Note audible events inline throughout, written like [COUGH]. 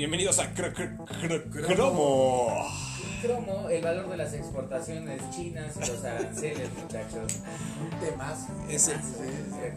Bienvenidos a Cr- Cr- Cr- Cromo. Cromo, el valor de las exportaciones chinas y los aranceles, muchachos. Un temazo. Ese-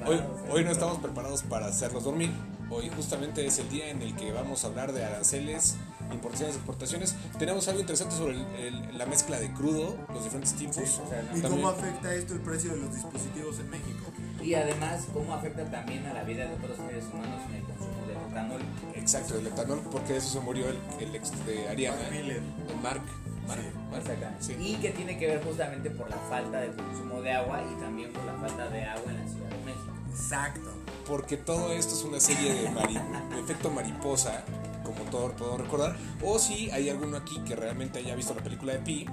Hoy, hoy no estamos preparados para hacerlos dormir. Hoy justamente es el día en el que vamos a hablar de aranceles, importaciones, exportaciones. Tenemos algo interesante sobre el- el- la mezcla de crudo, los diferentes tipos. o sea, ¿Y También- cómo afecta esto el precio de los dispositivos en México? Y además, cómo afecta también a la vida de otros seres humanos en el consumo etanol. Exacto, el etanol, porque de eso se murió el, el ex de Ariana. Mark Miller. el Mark. Mark, Sí, Mark. Sí. Y que tiene que ver justamente por la falta de consumo de agua y también por la falta de agua en la Ciudad de México. Exacto. Porque todo esto es una serie de, mari- de efecto mariposa, como todos podemos recordar. O si hay alguno aquí que realmente haya visto la película de Pi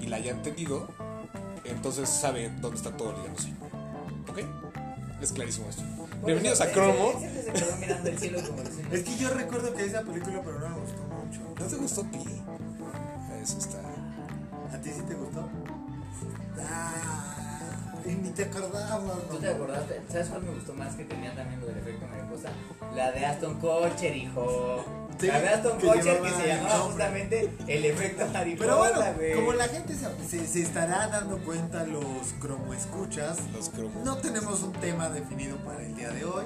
y la haya entendido, entonces sabe dónde está todo ligándose. ¿Ok? Es clarísimo esto. Bienvenidos a Cromo. Se quedó mirando el cielo como diciendo, Es que yo recuerdo que esa película, pero no me gustó mucho. ¿No te gustó Pi? Eso está. ¿A ti sí te gustó? Ah, y ni te acordabas, ¿Tú ¿no? te acordaste? ¿Sabes cuál me gustó más que tenía también lo del efecto mariposa? La de Aston Kutcher, hijo. Sí, la de Aston que Kutcher que se el llamaba justamente el efecto mariposa, Pero bueno, como la gente se, se- se estará dando cuenta, los cromo escuchas, Los cromos. no tenemos un tema definido para el día de hoy.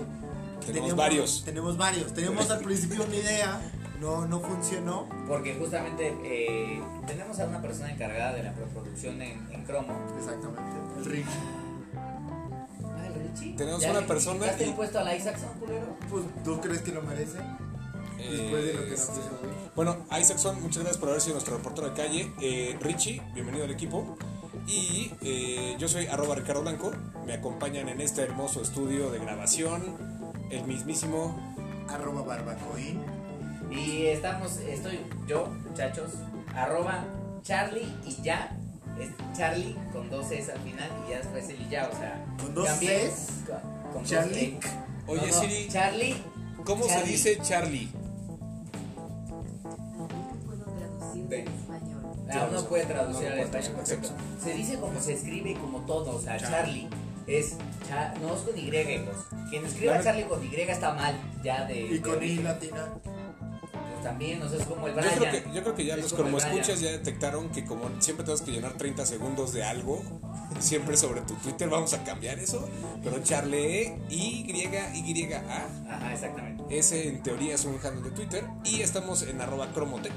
Tenemos varios. Tenemos varios. Tenemos al principio una idea, no, no funcionó. Porque justamente eh, tenemos a una persona encargada de la preproducción en, en cromo. Exactamente. El Rick. Ay, Richie. Tenemos ¿Ya una persona quitaste y- el puesto a la Isaacson, culero? Pues, ¿tú crees que lo merece? Después de lo que nos Este. Bueno, Isaacson, muchas gracias por haber sido nuestro reportero de calle. Eh, Richie, bienvenido al equipo. Y eh, yo soy arroba Ricardo Blanco. Me acompañan en este hermoso estudio de grabación el mismísimo. Arroba barbacoín. Y estamos, estoy yo, muchachos, arroba Charlie y ya. Es Charlie con dos S al final y ya después el y ya, o sea. ¿Con dos cambié- Cs? con- con dos Charlie. E. Oye, No, no, Siri, Charlie. ¿cómo se Charlie. dice Charlie? Ah, uno puede traducir No, al español. Se dice como se escribe y como todo, o sea, Charlie. Es cha- no es con Y, hijos. Quien escriba Claro. Charlie con Y está mal, ya de. Y de con I latina. Pues también, o sea, es como el Yo Brian. creo, que, yo creo que ya Es los como escuchas ya detectaron que como siempre tenemos que llenar 30 segundos de algo, [LAUGHS] siempre sobre tu Twitter vamos a cambiar eso. Pero Charlie, Y, Y, A. Ajá, exactamente. Ese en teoría es un handle de Twitter. Y estamos en arroba cromotech.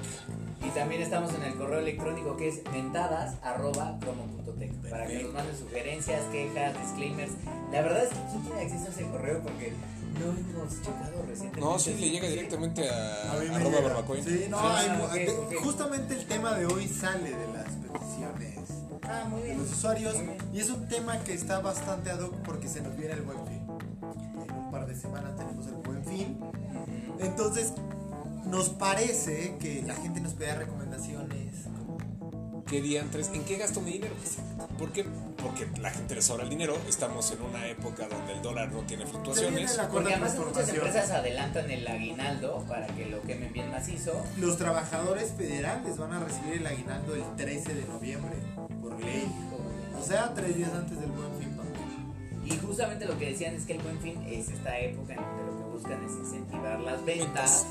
Y también estamos en el correo electrónico que es mentadas.cromo.tech para que nos manden sugerencias, quejas, disclaimers. La verdad es que ¿quién tiene acceso a ese correo? Porque no hemos checado recientemente. No, sí, le llega directamente a, A me arroba barbacoin. Sí, no, Sí, hay ah, mu- ok, de- ok. justamente el tema de hoy sale de las peticiones Ah, muy de bien. los usuarios Muy bien. y es un tema que está bastante ad hoc porque se nos viene el buen fin. En un par de semanas tenemos el buen fin. Entonces, nos parece que la gente nos pida recomendaciones. ¿Qué diantres? ¿En qué gasto mi dinero? ¿Por qué? Porque la gente le sobra el dinero. Estamos en una época donde el dólar no tiene fluctuaciones. la Porque además muchas empresas adelantan el aguinaldo para que lo quemen bien macizo. Los trabajadores federales van a recibir el aguinaldo el 13 de noviembre, por ley. O sea, tres días antes del buen fin, papá. Y justamente lo que decían es que el buen fin es esta época en donde lo que buscan es incentivar las ventas,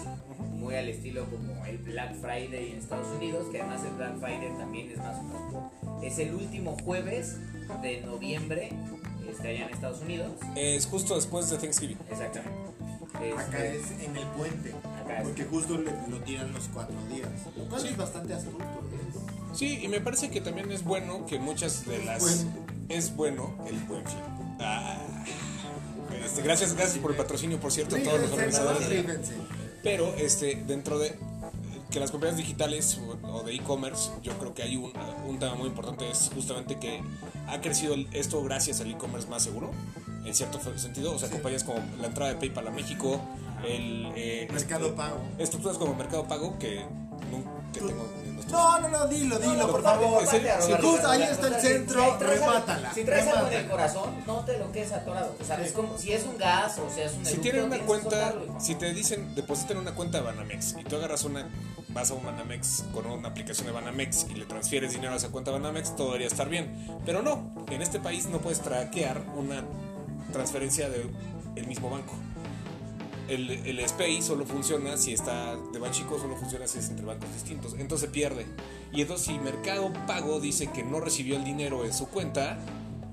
muy al estilo como el Black Friday en Estados Unidos, que además el Black Friday también es más o menos, es el último jueves de noviembre, este, allá en Estados Unidos. Es justo después de Thanksgiving. Exactamente. Acá Este, es en el puente, Acá es. porque justo le- lo tiran los cuatro días. Lo cual Sí. es bastante astuto. ¿eh? Sí, y me parece que también es bueno que muchas de las. Bueno. Es bueno el buen fin. Ah. Este, gracias, gracias por el patrocinio, por cierto, a todos los organizadores. Pero este, dentro de que las compañías digitales o, de e-commerce, yo creo que hay un, un tema muy importante, es justamente que ha crecido esto gracias al e-commerce más seguro, en cierto sentido. O sea, Sí. compañías como la entrada de PayPal a México, el... eh, Mercado este- Pago. Estructuras como Mercado Pago que, que tengo No, no, no, dilo, dilo, por favor. si justo ahí está el centro, remátala, Si traes algo en el corazón, no te lo quedes atorado. O sea, es como si es un gas o sea, es un Si tienen una cuenta, si te dicen depositen una cuenta de Banamex y tú agarras una, vas a un Banamex con una aplicación de Banamex y le transfieres dinero a esa cuenta de Banamex, todo debería estar bien. Pero no, en este país no puedes traquear una transferencia del mismo banco. El, el SPAY solo funciona si está de banchico, solo funciona si es entre bancos distintos. Entonces se pierde. Y entonces si Mercado Pago dice que no recibió el dinero en su cuenta,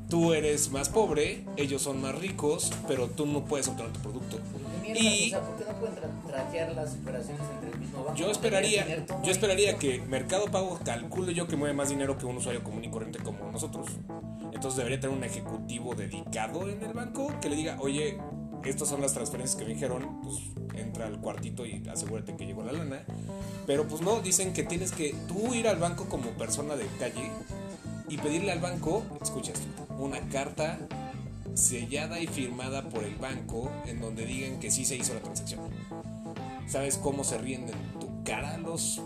tú eres más pobre, ellos son más ricos, pero tú no puedes obtener tu producto. ¿Qué mierda? Y- O sea, ¿por qué no pueden tra- traquear las operaciones entre el mismo banco? Yo esperaría, yo esperaría que Mercado Pago calcule yo que mueve más dinero que un usuario común y corriente como nosotros. Entonces debería tener un ejecutivo dedicado en el banco que le diga, oye, estas son las transferencias que me dijeron, pues entra al cuartito y asegúrate que llegó la lana. Pero pues no, dicen que tienes que tú ir al banco como persona de calle y pedirle al banco, escuchas, una carta sellada y firmada por el banco en donde digan que sí se hizo la transacción. ¿Sabes cómo se ríen de tu cara los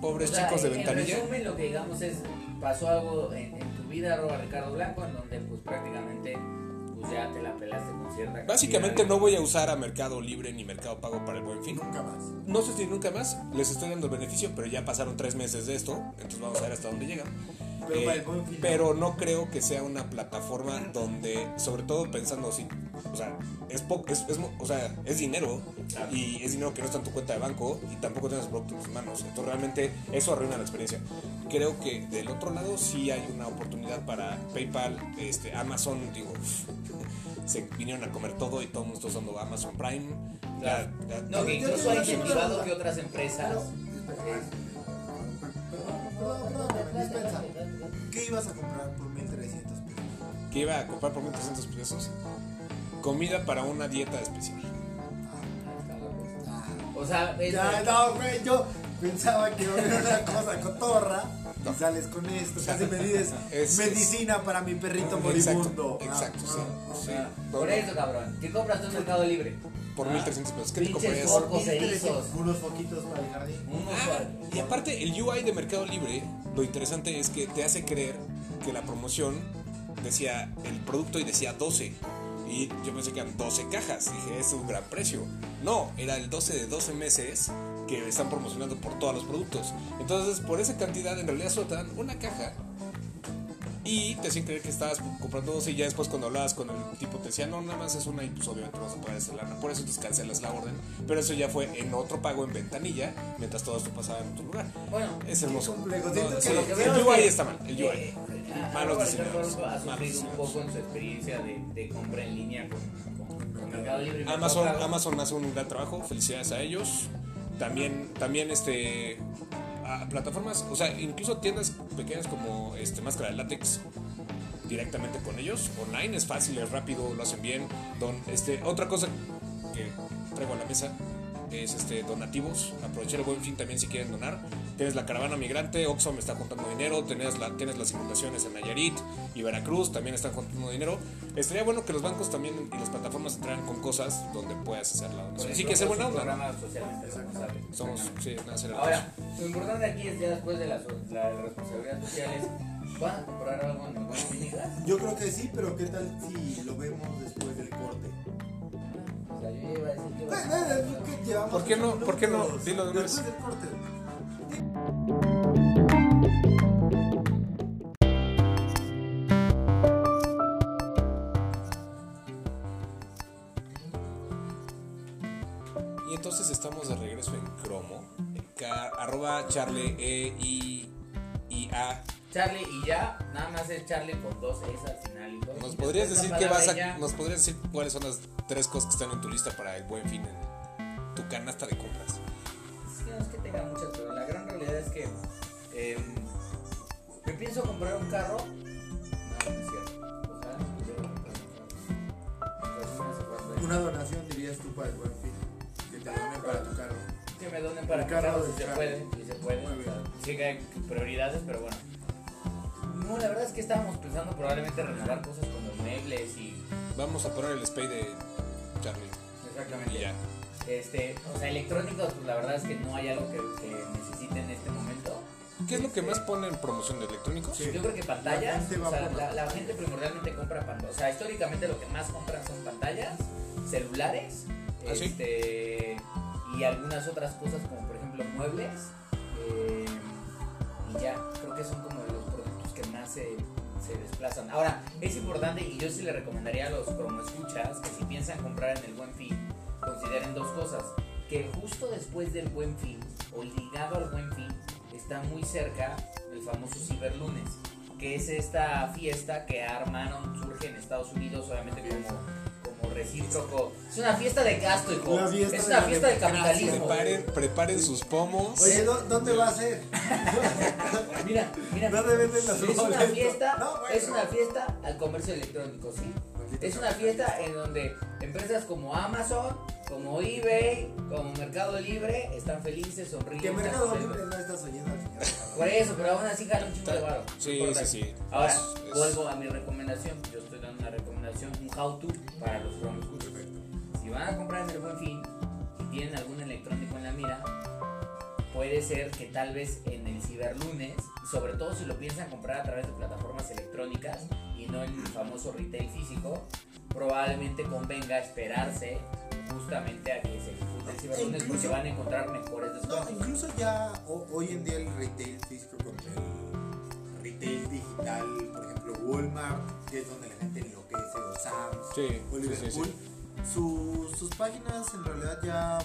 pobres O sea, chicos de en- ventanilla? En resumen, lo que digamos es, pasó algo en, en tu vida, arroba Ricardo Blanco, en donde pues prácticamente pues ya te la pelaste con cierta Básicamente cantidad no de- voy a usar a Mercado Libre ni Mercado Pago para el buen fin. Nunca más. No sé si nunca más, les estoy dando el beneficio, pero ya pasaron tres meses de esto, entonces vamos a ver hasta dónde llegan. Pero Eh, para el Buen Fin, pero no creo que sea una plataforma donde, sobre todo pensando así, o sea, es, po- es, es o sea, es dinero y es dinero que no está en tu cuenta de banco y tampoco tienes el producto en tus manos. Entonces realmente eso arruina la experiencia. Creo que del otro lado sí hay una oportunidad para PayPal, este, Amazon, digo, se vinieron a comer todo y todo el mundo está usando Amazon Prime. Claro. Ya- ya- No, que Yo- incluso yo- ha yo tengo una incentivado duda. que otras empresas... ¿Qué ibas a comprar por 1300 pesos? que iba a comprar por 1300 pesos comida para una dieta especial. O sea, es- Ya, no, güey, yo pensaba que iba a haber una cosa cotorra y sales con esto, casi me dices Es- medicina para mi perrito moribundo. Exacto, exacto, Ah, sí. sí. Ah, No, por eso, cabrón. ¿Qué compras tú en Mercado Libre? por Ah, 1300 pesos. ¿Qué te comprarías? focos. ah. 1300, erizos. Unos foquitos para el jardín. Ah, y aparte el UI de Mercado Libre, lo interesante es que te hace creer que la promoción decía el producto y decía 12. Y yo pensé que eran 12 cajas. Dije, es un gran precio. No, era el 12 de 12 meses que están promocionando por todos los productos. Entonces, por esa cantidad, en realidad solo te dan una caja. Y te hacían creer que estabas comprando 12 y ya después cuando hablabas con el tipo te decía, no, nada más es una y pues obviamente vas a pagar esa lana. Por eso entonces cancelas la orden. Pero eso ya fue en otro pago en ventanilla, mientras todo esto pasaba en otro lugar. Bueno, Es hermoso. complejo. No, sí, el UI está mal. El UI. eh, Malos Ricardo diseñadores. Un poco en su experiencia de, de compra en línea con, con- con Mercado Libre. Amazon, Mercado. Amazon hace un gran trabajo, felicidades a ellos. También, también este a plataformas, o sea, incluso tiendas pequeñas como este Máscara de Látex directamente con ellos. Online es fácil, es rápido, lo hacen bien. Don, este, otra cosa que traigo a la mesa es este donativos. Aprovechar el buen fin también si quieren donar. Tienes la caravana migrante, Oxfam está juntando dinero, tienes, la, tienes las inundaciones en Nayarit y Veracruz también están juntando dinero. Estaría bueno que los bancos también y las plataformas entraran con cosas donde puedas hacer la donación. Sí ejemplo, que ser buena onda. ¿no? Somos, sí, nada, ser Ahora, lo importante aquí es ya después de la, la responsabilidad social es, ¿van a comprar algo en el Buen? Yo creo que sí, pero ¿qué tal si lo vemos después del corte? O sea, yo ya iba a decir que... Eh, eh, eh, ¿qué llevamos ¿Por qué no? ¿Por qué no? Dilo de una vez. Y entonces estamos de regreso en Cromo. Arroba Charlie E I I A. Charlie y ya, nada más es Charlie con dos S al final. y. ¿Nos Y podrías decir qué vas a, nos podrías decir cuáles son las tres cosas que están en tu lista para el buen fin en tu canasta de compras? Es que no es que tenga muchas, pero la gran realidad es que eh, me pienso comprar un carro. No, no es cierto. Comprar un. Una donación dirías tú para el buen fin. Que te donen para tu carro. Que me donen para El mi carro si se puede, si se puede. Muy o sea, bien. sí que hay prioridades, pero bueno. No, la verdad es que estábamos pensando probablemente renovar cosas como muebles y. Vamos a poner el spray de Charlie. Exactamente. Y ya. Este, o sea, electrónicos, pues la verdad es que no hay algo que, que necesite en este momento. ¿Qué es lo que más pone en promoción de electrónicos? Sí. Yo creo que pantallas, La gente o sea, la, gente primordialmente compra pantallas. O sea, históricamente lo que más compran son pantallas, celulares, ¿Ah, sí? este, y algunas otras cosas como por ejemplo muebles. eh, y ya, creo que son como se, desplazan. Ahora, es importante y yo sí le recomendaría a los escuchas que si piensan comprar en el buen fin, consideren dos cosas. Que justo después del buen fin, o ligado al buen fin, está muy cerca el famoso Ciberlunes, que es esta fiesta que armaron, surge en Estados Unidos, obviamente como recíproco. Es una fiesta de gasto, hijo. Una fiesta es de una fiesta democracia. capitalismo. Preparen, preparen sus pomos. Oye, ¿dó- ¿dónde va a ser? [LAUGHS] Mira, mira. ¿Dónde venden los Es una fiesta, No, bueno. es una fiesta al comercio electrónico, ¿sí? Es una fiesta en donde empresas como Amazon, como eBay, como Mercado Libre están felices, sonríen. Que Mercado. Libre no estás oyendo al señor. Por eso, pero aún así jala un chingo de varo. Sí, sí, sí. Ahora, Es- es- vuelvo a mi recomendación. Yo recomendación, un how to para los promos. Si van a comprar en el buen fin y tienen algún electrónico en la mira, puede ser que tal vez en el ciberlunes, sobre todo si lo piensan comprar a través de plataformas electrónicas y no en el famoso retail físico, probablemente convenga esperarse justamente a que se ejecute el ciberlunes porque incluso- van a encontrar mejores No, descuentos. incluso ya ho- hoy en día el retail físico con el retail digital, por ejemplo Walmart, que es donde la gente enloquece, o Sam's, Sí, o sí, sí, Liverpool, sí. su- sus páginas en realidad ya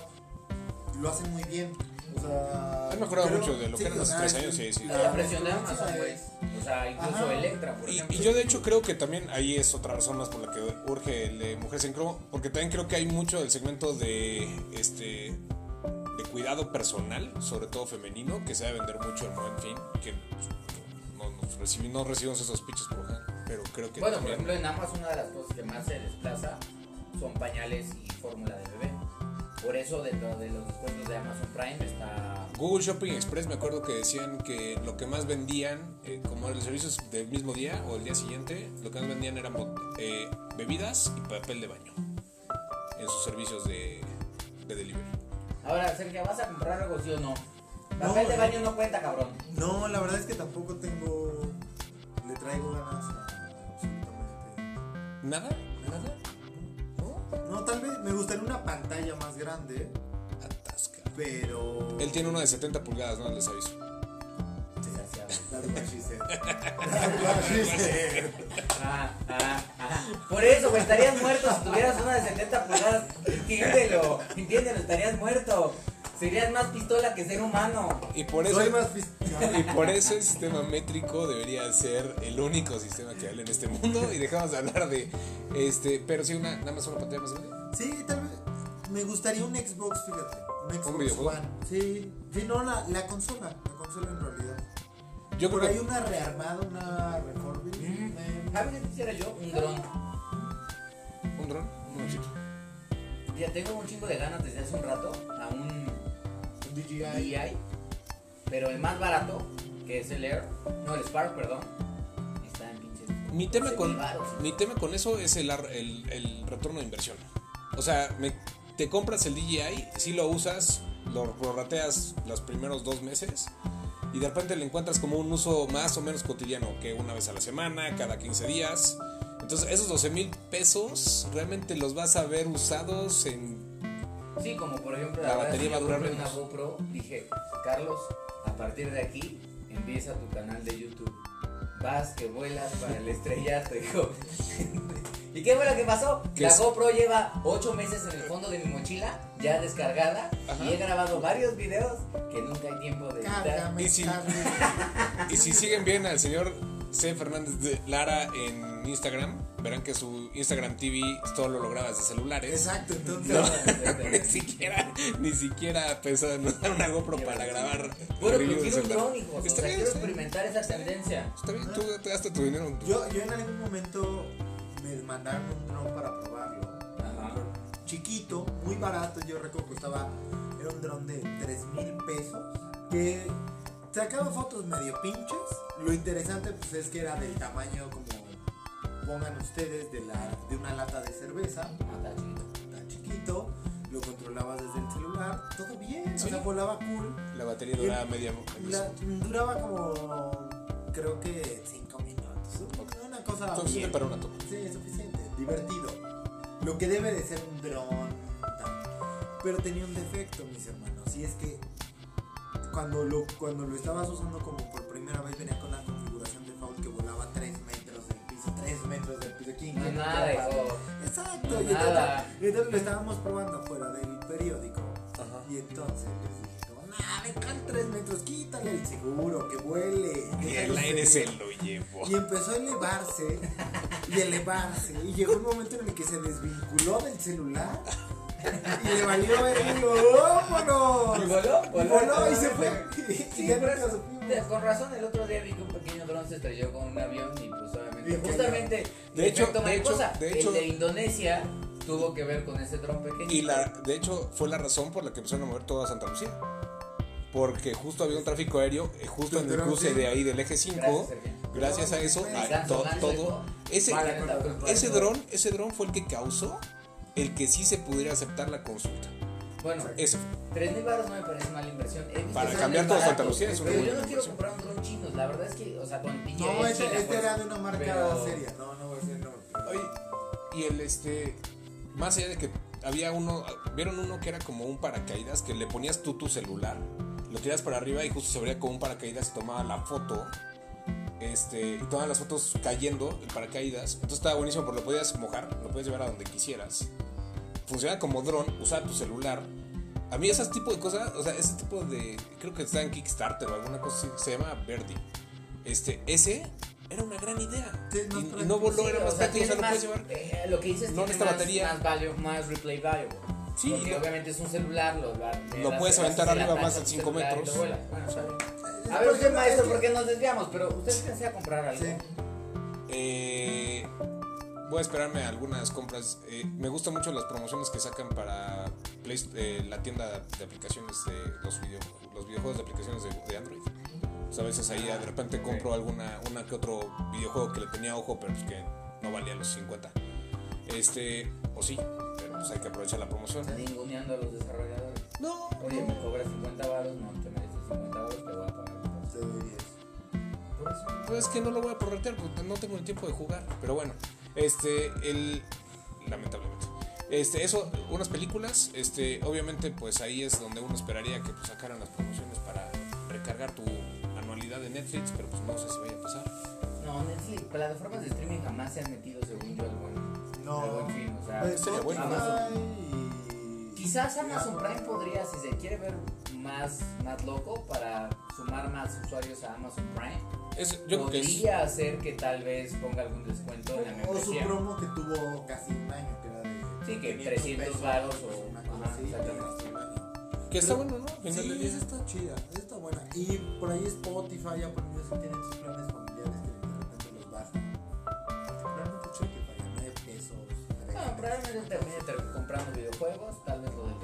lo hacen muy bien. O sea, Han mejorado mucho de lo que eran hace tres años, sí, sí. La presión de Amazon, güey. es- O sea, incluso Ajá. Electra, por Y, ejemplo. y yo de hecho creo que también ahí es otra razón más por la que urge el de Mujeres en Cromo, porque también creo que hay mucho del segmento de este de cuidado personal, sobre todo femenino, que se debe vender mucho en buen fin, que no, no, recibi- no recibimos esos pitches por acá, pero creo que Bueno, por ejemplo, en Amazon una de las cosas que más se desplaza son pañales y fórmula de bebé. Por eso dentro de los descuentos de Amazon Prime está... Google Shopping Express me acuerdo que decían que lo que más vendían, eh, como los servicios del mismo día o el día siguiente, lo que más vendían eran eh, bebidas y papel de baño en sus servicios de, de delivery. Ahora, Sergio, ¿vas a comprar algo sí o no? No, Papel de eh. baño no cuenta, cabrón. No, la verdad es que tampoco tengo. Le traigo ganas. ¿Nada? ¿Nada? ¿No? No, tal vez me gustaría una pantalla más grande, Atasca. pero. Él tiene uno de 70 pulgadas, no les aviso. Ah, ah, ah. Por eso, güey, estarías muerto si tuvieras una de 70 pulgadas. Entiéndelo, entiéndelo, estarías muerto. Serías más pistola que ser humano. Y por eso, Soy más pis- [LAUGHS] y por eso el sistema métrico debería ser el único sistema que hable en este mundo. Y dejamos de hablar de este. Pero sí, una, nada más una pantalla más grande. Sí, tal vez. Me gustaría un Xbox, fíjate. Un Xbox videojuego? One. Sí, sí, no, la, la consola. La consola en realidad. Yo Por creo ahí que. una rearmada, una reforming. Mm. eh, ¿Sabes qué quisiera yo? Un dron. ¿Un dron? Un droncito. Ya tengo un chingo de ganas desde hace un rato a un un DJI. DJI, pero el más barato, que es el Air, no el Spark, perdón, está en pinches. Mi tema, con, mi tema con eso es el, el, el retorno de inversión. O sea, me- te compras el DJI, si lo usas, lo prorrateas los primeros dos meses y de repente le encuentras como un uso más o menos cotidiano, que una vez a la semana, cada 15 días. Entonces, esos 12 mil pesos realmente los vas a ver usados en. Sí, como por ejemplo La verdad batería va a durar menos. una GoPro, dije, Carlos, a partir de aquí empieza tu canal de YouTube. Vas que vuelas para el estrellato, [LAUGHS] hijo. ¿Y qué fue lo que pasó? ¿Qué La es? GoPro lleva 8 meses en el fondo de mi mochila, ya descargada, Ajá. y he grabado varios videos que nunca hay tiempo de editar. Cárgame, Y si-. [LAUGHS] Y si siguen bien al señor C. Fernández de Lara en Instagram, verán que su Instagram TV solo lo graba desde celulares. Exacto, entonces. No, [LAUGHS] [LAUGHS] ni siquiera, ni siquiera pensado en usar una GoPro para grabar. Bueno, pero de quiero un celular. dron, hijo. O sea, bien, quiero experimentar esa tendencia. Está bien, tú te gastas tu dinero en tu- Yo, yo en algún momento me mandaron un dron para probarlo. Ajá. Chiquito, muy barato. Yo recuerdo que costaba. Era un dron de 3 mil pesos. Que sacaba fotos medio pinches. Lo interesante pues es que era del tamaño como pongan ustedes de, la, de una lata de cerveza. Está chido. Tan chiquito. Lo controlabas desde el celular. Todo bien. Sí. O sea, volaba cool. La batería duraba media. La- duraba como. Creo que 5 minutos. Una cosa. Suficiente bien. para una toma. Sí, es suficiente. Divertido. Lo que debe de ser un dron. Pero tenía un defecto, mis hermanos. Y es que cuando lo, cuando lo estabas usando como por primera vez venía con metros del piso. 3 metros del piso. ¿Quién No quiere nada, hijo. Exacto, No y entonces, nada. y entonces lo estábamos probando fuera del periódico. Ajá. Y entonces les dije, nah, me caen tres metros, quítale el seguro, que vuele. Y el aire se ser". lo llevó. Y empezó a elevarse y elevarse. Y llegó un momento en el que se desvinculó del celular. Y le valió ver y lo vámonos. ¿Y voló? Y voló y se fue. [LAUGHS] Sí, Y ya supimos. de- con razón el otro día vi que un pequeño dron se estrelló con un avión y obviamente Y justamente De hecho- de hecho- mariposa, de hecho- el de Indonesia tuvo que ver con ese dron pequeño Y la, de hecho, fue la razón por la que empezaron a mover toda Santa Lucía. Porque justo había un tráfico aéreo, eh, justo en el cruce de ahí del eje 5. Gracias, a eso, a- to- todo. Ese, ese es- dron, ese dron fue el que causó el que sí se pudiera aceptar la consulta. Bueno. 3 mil baros no me parece mala inversión. Para cambiar todo Santa Lucía es una Pero yo no quiero comprar un dron chino. La verdad es que, o sea, con el pinche No, este, China, este pues, era de una marca pero- seria. No, no voy a decir nombre. Oye, y el este, más allá de que había uno, vieron uno que era como un paracaídas, que le ponías tú tu celular, lo tiras para arriba y justo se abría como un paracaídas y tomaba la foto. Este, y tomaban las fotos cayendo, el paracaídas. Entonces estaba buenísimo porque lo podías mojar, lo podías llevar a donde quisieras. Funciona como dron, usar tu celular. A mí ese tipo de cosas, o sea, ese tipo de. Creo que está en Kickstarter o alguna cosa así, se llama Verdi. Este, ese era una gran idea. Y, y no voló, Sí, era más práctico, o sea, lo puedes llevar. eh, lo que dices No tiene más, batería. más, value, más replay value. Sí, Porque lo- obviamente es un celular, lo, Lo das- puedes aventar arriba más de tu cinco celular y metros. lo vuelas. Bueno, A ver, usted maestro, es que- porque nos desviamos, pero usted desea comprar algo. Sí. Eh, voy a esperarme algunas compras. Eh, me gustan mucho las promociones que sacan para Play- eh, la tienda de aplicaciones de los, video, los videojuegos de aplicaciones de, de Android. Sea, a veces ahí de repente compro alguna una que otro videojuego que le tenía ojo, pero pues que no valía los 50. Este, o sí, pero pues hay que aprovechar la promoción. Está ninguneando a los desarrolladores. No, Oye, me cobras 50 baros, no te mereces 50 baros, te voy a pagar. Te doy 10. Por eso. Pues es que no lo voy a prorratear porque no tengo el tiempo de jugar. Pero bueno, este, el. Lamentablemente. Este, eso, unas películas, este, obviamente, pues ahí es donde uno esperaría que pues, sacaran las promociones para recargar tu anualidad de Netflix, pero pues no sé si vaya a pasar. No, Netflix, plataformas de streaming jamás se han metido, según yo, al buen, No. al buen fin. O sea, Pues, sería bueno. Quizás Amazon Prime podría, si se quiere ver más, más loco, para sumar más usuarios a Amazon Prime, Es, yo creo que es. podría hacer que tal vez ponga algún descuento en la O su membresía. promo que tuvo casi un año, que era de. Sí, que 500 300 pesos, varos o- una cosa así, que. Que está bueno, ¿no? Al final Sí, esa está chida, esa está buena. Y por ahí Spotify, Apple Music tienen sus planes familiares que de repente los bajan. Particularmente cheque para 9 pesos. No, probablemente termine ter- comprando videojuegos, tal vez lo del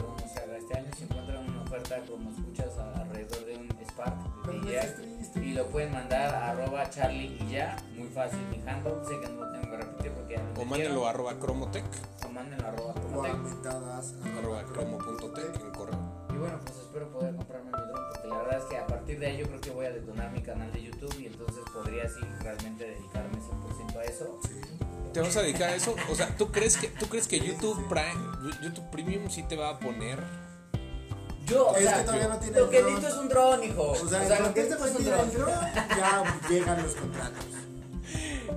oferta como escuchas alrededor de un Spark de triste. y lo pueden mandar a arroba charlie y ya, muy fácil mi handle, sé que no lo tengo que repetir porque ya O mándenlo a arroba cromotech, o mándenlo a arroba O aumentadas. arroba cromo.tech en correo. Y bueno, pues espero poder comprarme mi dron porque la verdad es que a partir de ahí yo creo que voy a detonar mi canal de YouTube y entonces podría así realmente dedicarme 100% a eso. ¿Te vas a dedicar a eso? O sea, ¿tú crees que, tú crees que YouTube Prime, YouTube Premium sí te va a poner Yo, o Es sea, que todavía no tiene lo que necesito es un dron, hijo. O sea, lo lo que necesito es un dron. dron, ya llegan los contratos.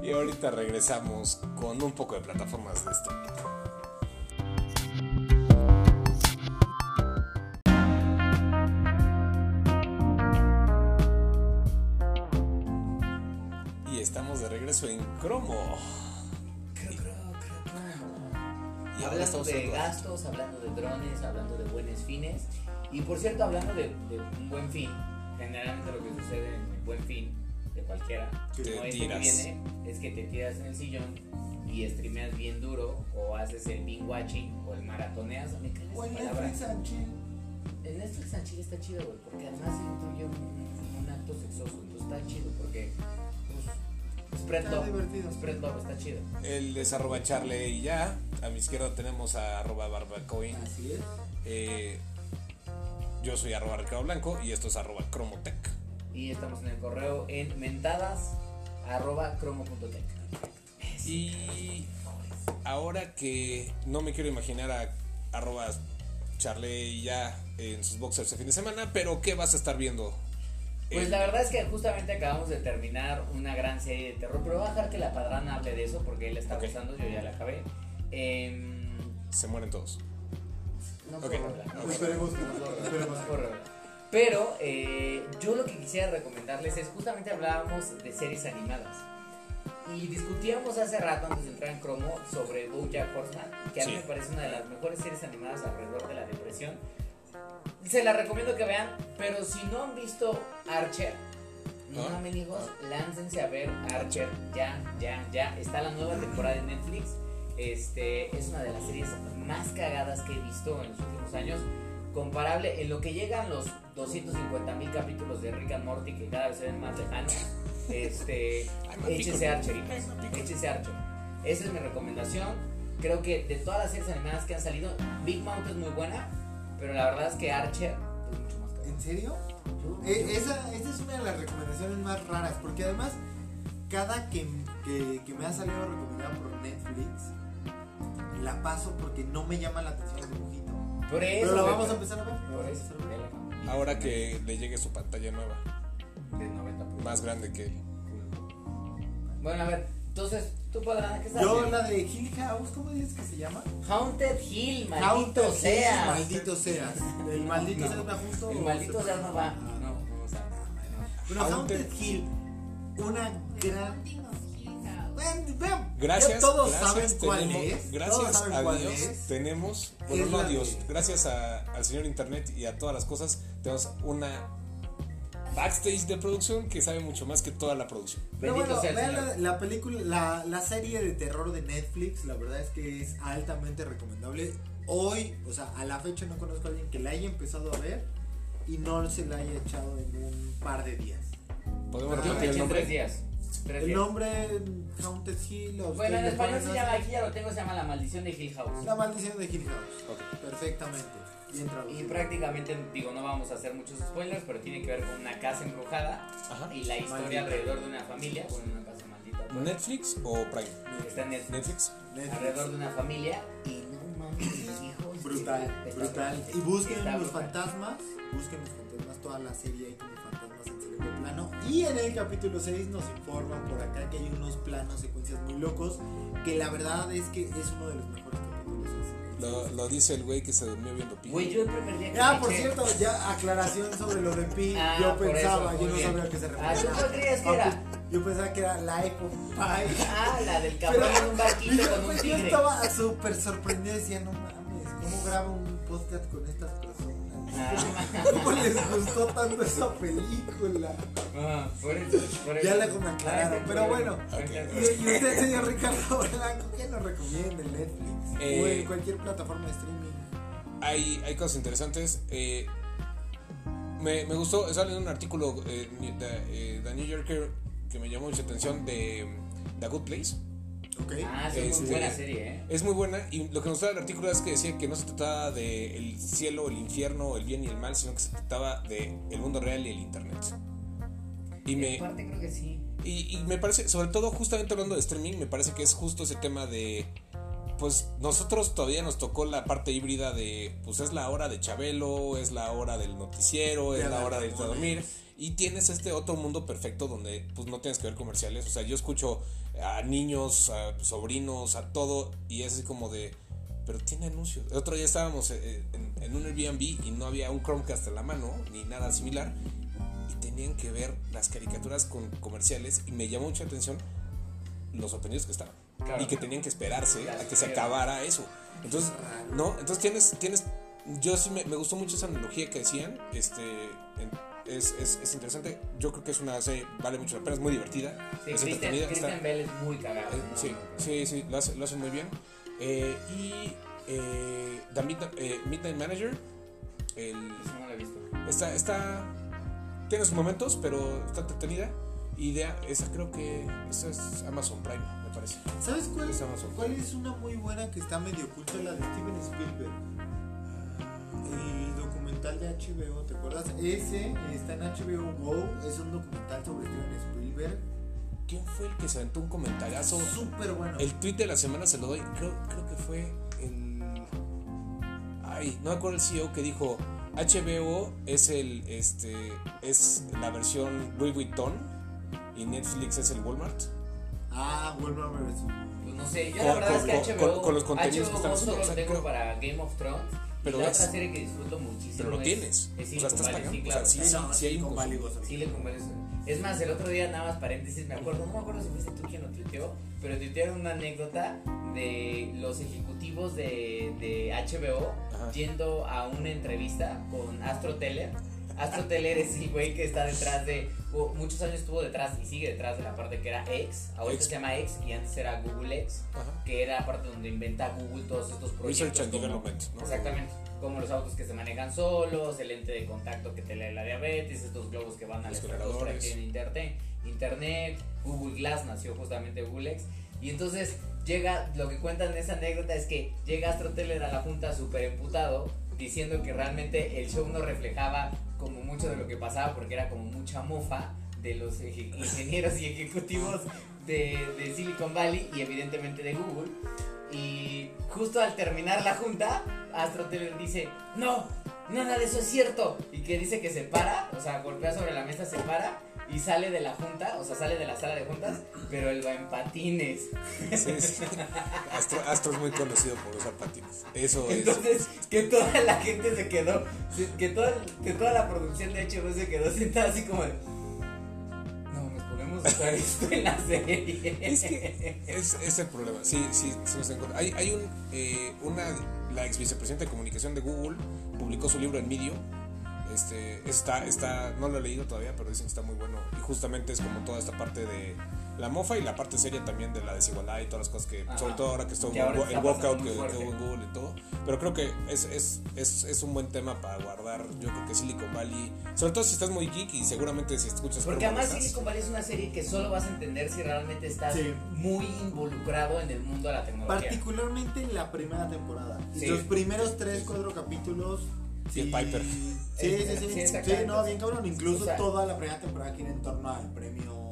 Y ahorita regresamos con un poco de plataformas de streaming. Y estamos de regreso en Cromo. Y hablando de gastos, hablando de drones, hablando de buenos fines. Y por cierto, hablando de, de un buen fin, generalmente lo que sucede en el buen fin de cualquiera, Te como este que tiras. viene, es que te tiras en el sillón y streameas bien duro, o haces el binge watching, o el maratoneas. Me O esa en palabra. Netflix and chill. El Netflix and chill está chido, güey, porque además incluye un, un- un acto sexoso, entonces está chido, porque pues, spread Está love, divertido. spread love está chido. Él es arroba charle y ya. A mi izquierda tenemos a arroba barbacoin. Así es. Eh, yo soy arroba Ricardo Blanco y esto es arroba cromotech. Y estamos en el correo en mentadas arroba cromo.tech. Y ahora que no me quiero imaginar a arroba charle y ya en sus boxers de fin de semana, pero ¿qué vas a estar viendo? Pues Eh, la verdad es que justamente acabamos de terminar una gran serie de terror, pero voy a dejar que la padrana hable de eso porque él está Ok. gustando, yo ya la acabé. Em, Se mueren todos. No Ok. puedo hablar, no Esperemos que no. Pero eh, yo lo que quisiera recomendarles es justamente hablábamos de series animadas. Y discutíamos hace rato antes de entrar en cromo sobre BoJack Horseman, que a mí Sí. me parece una de las mejores series animadas alrededor de la depresión. Se la recomiendo que vean, pero si no han visto Archer, no Ah. mames hijos, láncense a ver Archer ya, ya, ya. Está la nueva temporada de Netflix. Este es una de las series más cagadas que he visto en los últimos años. Comparable en lo que llegan los 250 mil capítulos de Rick and Morty que cada vez se ven más lejanos. Este, [LAUGHS] échense Archer. Échense Archer. Esa es mi recomendación. Creo que de todas las series animadas que han salido, Big Mouth es muy buena, pero la verdad es que Archer es mucho más cagada. ¿En serio? Eh, esa, esa es una de las recomendaciones más raras, porque además, cada que, que, que me ha salido recomendada por Netflix, la paso porque no me llama la atención el dibujito. Por eso. Pero la vamos a empezar a ver. la Por eso. Ahora que le llegue su pantalla nueva, De 90 pulgadas. más grande que él. Bueno, a ver, entonces, tú podrás, ¿qué estás Yo haciendo? la de Hill House, ¿cómo dices que se llama? Haunted Hill, maldito Haunted Hill, sea. Maldito seas. El maldito No. seas va junto. El maldito sea no va. Ah, No, no, o sea. Bueno, Haunted Haunted Hill, una gran. Vean, vean, Gracias, ya todos gracias, saben cuál tenemos- es. gracias a cuál Dios es. tenemos, bueno Es no a Dios, de- gracias a- al señor internet y a todas las cosas, tenemos una backstage de producción que sabe mucho más que toda la producción. Pero Bendito bueno, vean la, la película, la, la serie de terror de Netflix, la verdad es que es altamente recomendable. Hoy, o sea, a la fecha no conozco a alguien que la haya empezado a ver y no se la haya echado en un par de días. ¿Podemos Ah, repetir el eché en tres nombre? días. Tres El días. nombre Haunted Hill. o Bueno, en español se llama, aquí ya lo tengo, se llama La Maldición de Hill House. La maldición de Hill House. Ok. Perfectamente. Bien Y prácticamente, digo, no vamos a hacer muchos spoilers, pero tiene que ver con una casa embrujada Ajá. y la historia Maldita. alrededor de una familia, bueno, una casa maldita. pues, ¿Netflix o Prime? Está en Netflix. Netflix. Netflix. Alrededor de una familia y no mames, [CLEARS THROAT] hijos. Brutal, brutal. Y busquen los brutal. fantasmas. Busquen los fantasmas. Toda la serie hay como fantasmas en segundo plano. Y en el capítulo 6 nos informan por acá que hay unos planos, secuencias muy locos. Que la verdad es que es uno de los mejores capítulos. Lo, lo dice el güey que se durmió viendo Pi. Güey, yo el primer día que Ah, por cierto, ya aclaración sobre lo de Pi. Ah, yo por pensaba, eso, yo muy no bien. sabía a qué se refería. Ah, ¿tú creías que era? Yo pensaba que era Life of Pi. Ah, la del [LAUGHS] cabrón en un barquito yo, con un yo tigre. estaba súper sorprendido. Decía, no mames, ¿cómo graba un podcast con estas personas? [LAUGHS] ¿Cómo les gustó tanto esa película? ah, por eso, por Ya eso. me aclararon, Ah, pero bueno. Y, y usted, señor Ricardo Blanco, ¿qué nos recomienda en Netflix? Eh, o en cualquier plataforma de streaming. Hay, hay cosas interesantes. eh, me, me gustó, sale un artículo eh, de, eh, The New Yorker que me llamó mucha atención de mm, The Good Place. Ah, sí, Este- muy buena serie, ¿eh? Es muy buena y lo que nos gustaba del artículo es que decía que no se trataba de el cielo, el infierno, el bien y el mal, sino que se trataba de el mundo real y el internet. Y me, Aparte creo que sí. y, y me parece, sobre todo justamente hablando de streaming, me parece que es justo ese tema de, pues nosotros todavía nos tocó la parte híbrida de, pues es la hora de Chabelo, es la hora del noticiero, es la hora de irte a dormir. Y tienes este otro mundo perfecto donde pues no tienes que ver comerciales. O sea, yo escucho a niños, a sobrinos, a todo, y es así como de, pero tiene anuncios. El otro día estábamos eh, en, en un Airbnb y no había un Chromecast en la mano, ni nada similar y tenían que ver las caricaturas con comerciales y me llamó mucha atención los sorprendidos que estaban Claro. y que tenían que esperarse a que se acabara eso entonces no entonces tienes tienes yo sí me, me gustó mucho esa analogía que decían este en- es, es, es interesante yo creo que es una serie vale mucho la pena es muy divertida Sí, es entretenida, Kristen está- Bell es muy cagada. eh, ¿no? sí, sí, sí, lo hace, lo hace muy bien. Eh, y eh, The Midnight, eh, Midnight Manager, el, Eso no lo he visto. está, está, tiene sus momentos, pero está entretenida. Y de, esa creo que esa es Amazon Prime, me parece. ¿Sabes cuál, Es Amazon. cuál es una muy buena que está medio oculta? La de Steven Spielberg. El documental de HBO, ¿te acuerdas? Ese está en HBO Go. Es un documental sobre Steven Spielberg. ¿Quién fue el que se aventó un comentariazo? Súper bueno. El tweet de la semana se lo doy. Creo, creo que fue el. Ay, no me acuerdo el CEO que dijo. HBO es el este es la versión Louis Vuitton y Netflix es el Walmart. Ah, Walmart versus. Pues no sé, yo Con- la verdad con- es que HBO, con- con los contenidos HBO que están solo o sea, tengo creo- para Game of Thrones. Pero la es- otra serie que disfruto muchísimo. Pero lo es- tienes. Es O sea, estás pagando. sí, O sea, claro. sí, sí, no, sí hay un Valley es- Es más, el otro día nada más paréntesis, me acuerdo, no me acuerdo si fuiste tú quien lo tuiteó, pero tuitearon una anécdota de los ejecutivos de, de HBO Ajá. yendo a una entrevista con Astro Teller. Astro Teller es el güey que está detrás de, muchos años estuvo detrás y sigue detrás de la parte que era X, ahorita se llama X y antes era Google X, Ajá. que era la parte donde inventa Google todos estos proyectos. Research Development, ¿no? Exactamente. Como los autos que se manejan solos, el lente de contacto que te lee la diabetes, estos globos que van a la Los estratosfera que tienen internet, internet, Google Glass nació justamente Google X. Y entonces llega, lo que cuentan en esa anécdota es que llega Astro Teller a la junta súper emputado, diciendo que realmente el show no reflejaba como mucho de lo que pasaba porque era como mucha mofa de los ingenieros y ejecutivos de, de Silicon Valley y evidentemente de Google. Y justo al terminar la junta, Astro Teller dice, no, nada de eso es cierto. Y que dice que se para, o sea, golpea sobre la mesa, se para y sale de la junta, o sea, sale de la sala de juntas, pero él va en patines. Sí, sí. Astro, Astro es muy conocido por usar patines. Eso es. Entonces, que toda la gente se quedó, que toda, que toda la producción de HBO se quedó sentada así como de, no, nos ponemos a usar esto en la serie. Es que es, es el problema. Sí, sí, sí nos encuentra. Hay, hay un, eh, una, la ex vicepresidenta de comunicación de Google publicó su libro en Medium. Este, está, está, no lo he leído todavía, pero dicen que está muy bueno. Y justamente es como toda esta parte de la mofa y la parte seria también de la desigualdad y todas las cosas que, Ajá. sobre todo ahora que ahora el está walkout que, hubo en Google y todo. Pero creo que es, es, es, es un buen tema para guardar. Yo creo que Silicon Valley, sobre todo si estás muy geek y seguramente si escuchas Porque además estás- Silicon Valley es una serie que solo vas a entender si realmente estás Sí. muy involucrado en el mundo de la tecnología. Particularmente en la primera temporada. Sí. Los primeros 3, 4 capítulos. Y el Piper. Sí, sí, sí. sí, Sí, no, bien cabrón. Incluso O sea- toda la primera temporada gira en torno al premio.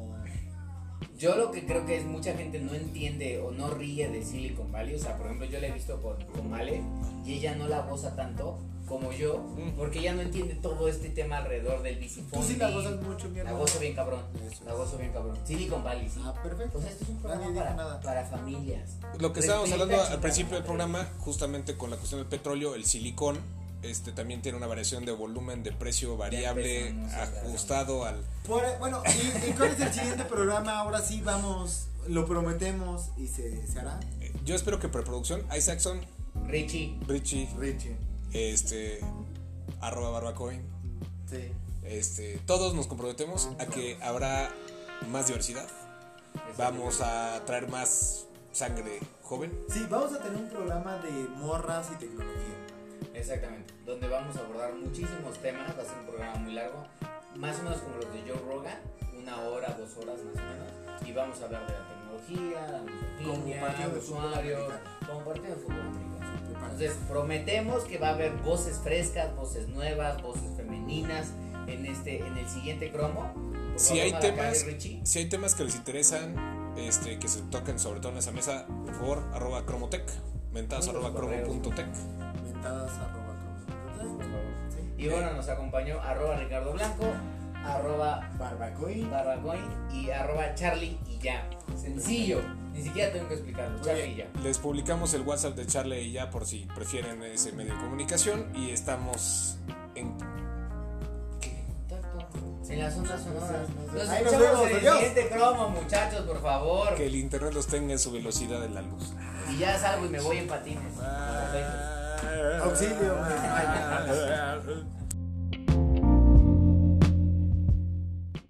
Yo lo que creo que es mucha gente no entiende o no ríe de Silicon Valley. O sea, por ejemplo, yo la he visto con, con Male y ella no la goza tanto como yo, Mm. porque ella no entiende todo este tema alrededor del VC Tú sí la gozas mucho, mi La gozo bien cabrón. Eso La gozo bien cabrón. Silicon Valley, sí. Ah, perfecto. O sea, esto es un Nadie programa para, nada. para familias. Lo que estábamos hablando al principio del programa, justamente con la cuestión del petróleo, el silicón, este también tiene una variación de volumen, de precio variable, ajustado al... Por- bueno, ¿y, y cuál es el siguiente programa? Ahora sí vamos, lo prometemos y se, se hará. eh, Yo espero que preproducción, Isaacson, Richie. Richie, Richie. este, arroba barbacoin, Sí. este, todos nos comprometemos a que habrá más diversidad, vamos a traer más sangre joven. Sí, vamos a tener un programa de morras y tecnología. Exactamente, donde vamos a abordar muchísimos temas, va a ser un programa muy largo, más o menos como los de Joe Rogan, una hora, dos horas más o menos, y vamos a hablar de la tecnología, la misoginia, usuarios, como partido de fútbol americano. Entonces prometemos que va a haber voces frescas, voces nuevas, voces femeninas en este, en el siguiente cromo. Por Si hay temas, si hay temas que les interesan, este, que se toquen sobre todo en esa mesa, por favor, arroba cromotec, mentadas arroba correos. Arroba. Sí. Y bueno, nos acompañó arroba Ricardo Blanco, arroba Barbacoy. Barbacoin y arroba Charlie y ya. Sencillo. Ni siquiera tengo que explicarlo. Charlie y ya. Les publicamos el WhatsApp de Charlie y ya por si prefieren ese medio de comunicación y estamos en En las ondas sonoras. Nos Ahí nos escuchamos vemos, en el siguiente cromo, muchachos, por favor. que el internet los tenga en su velocidad de la luz. Y ya salgo y me voy en patines. Me Auxilio. Ah, ah, ah.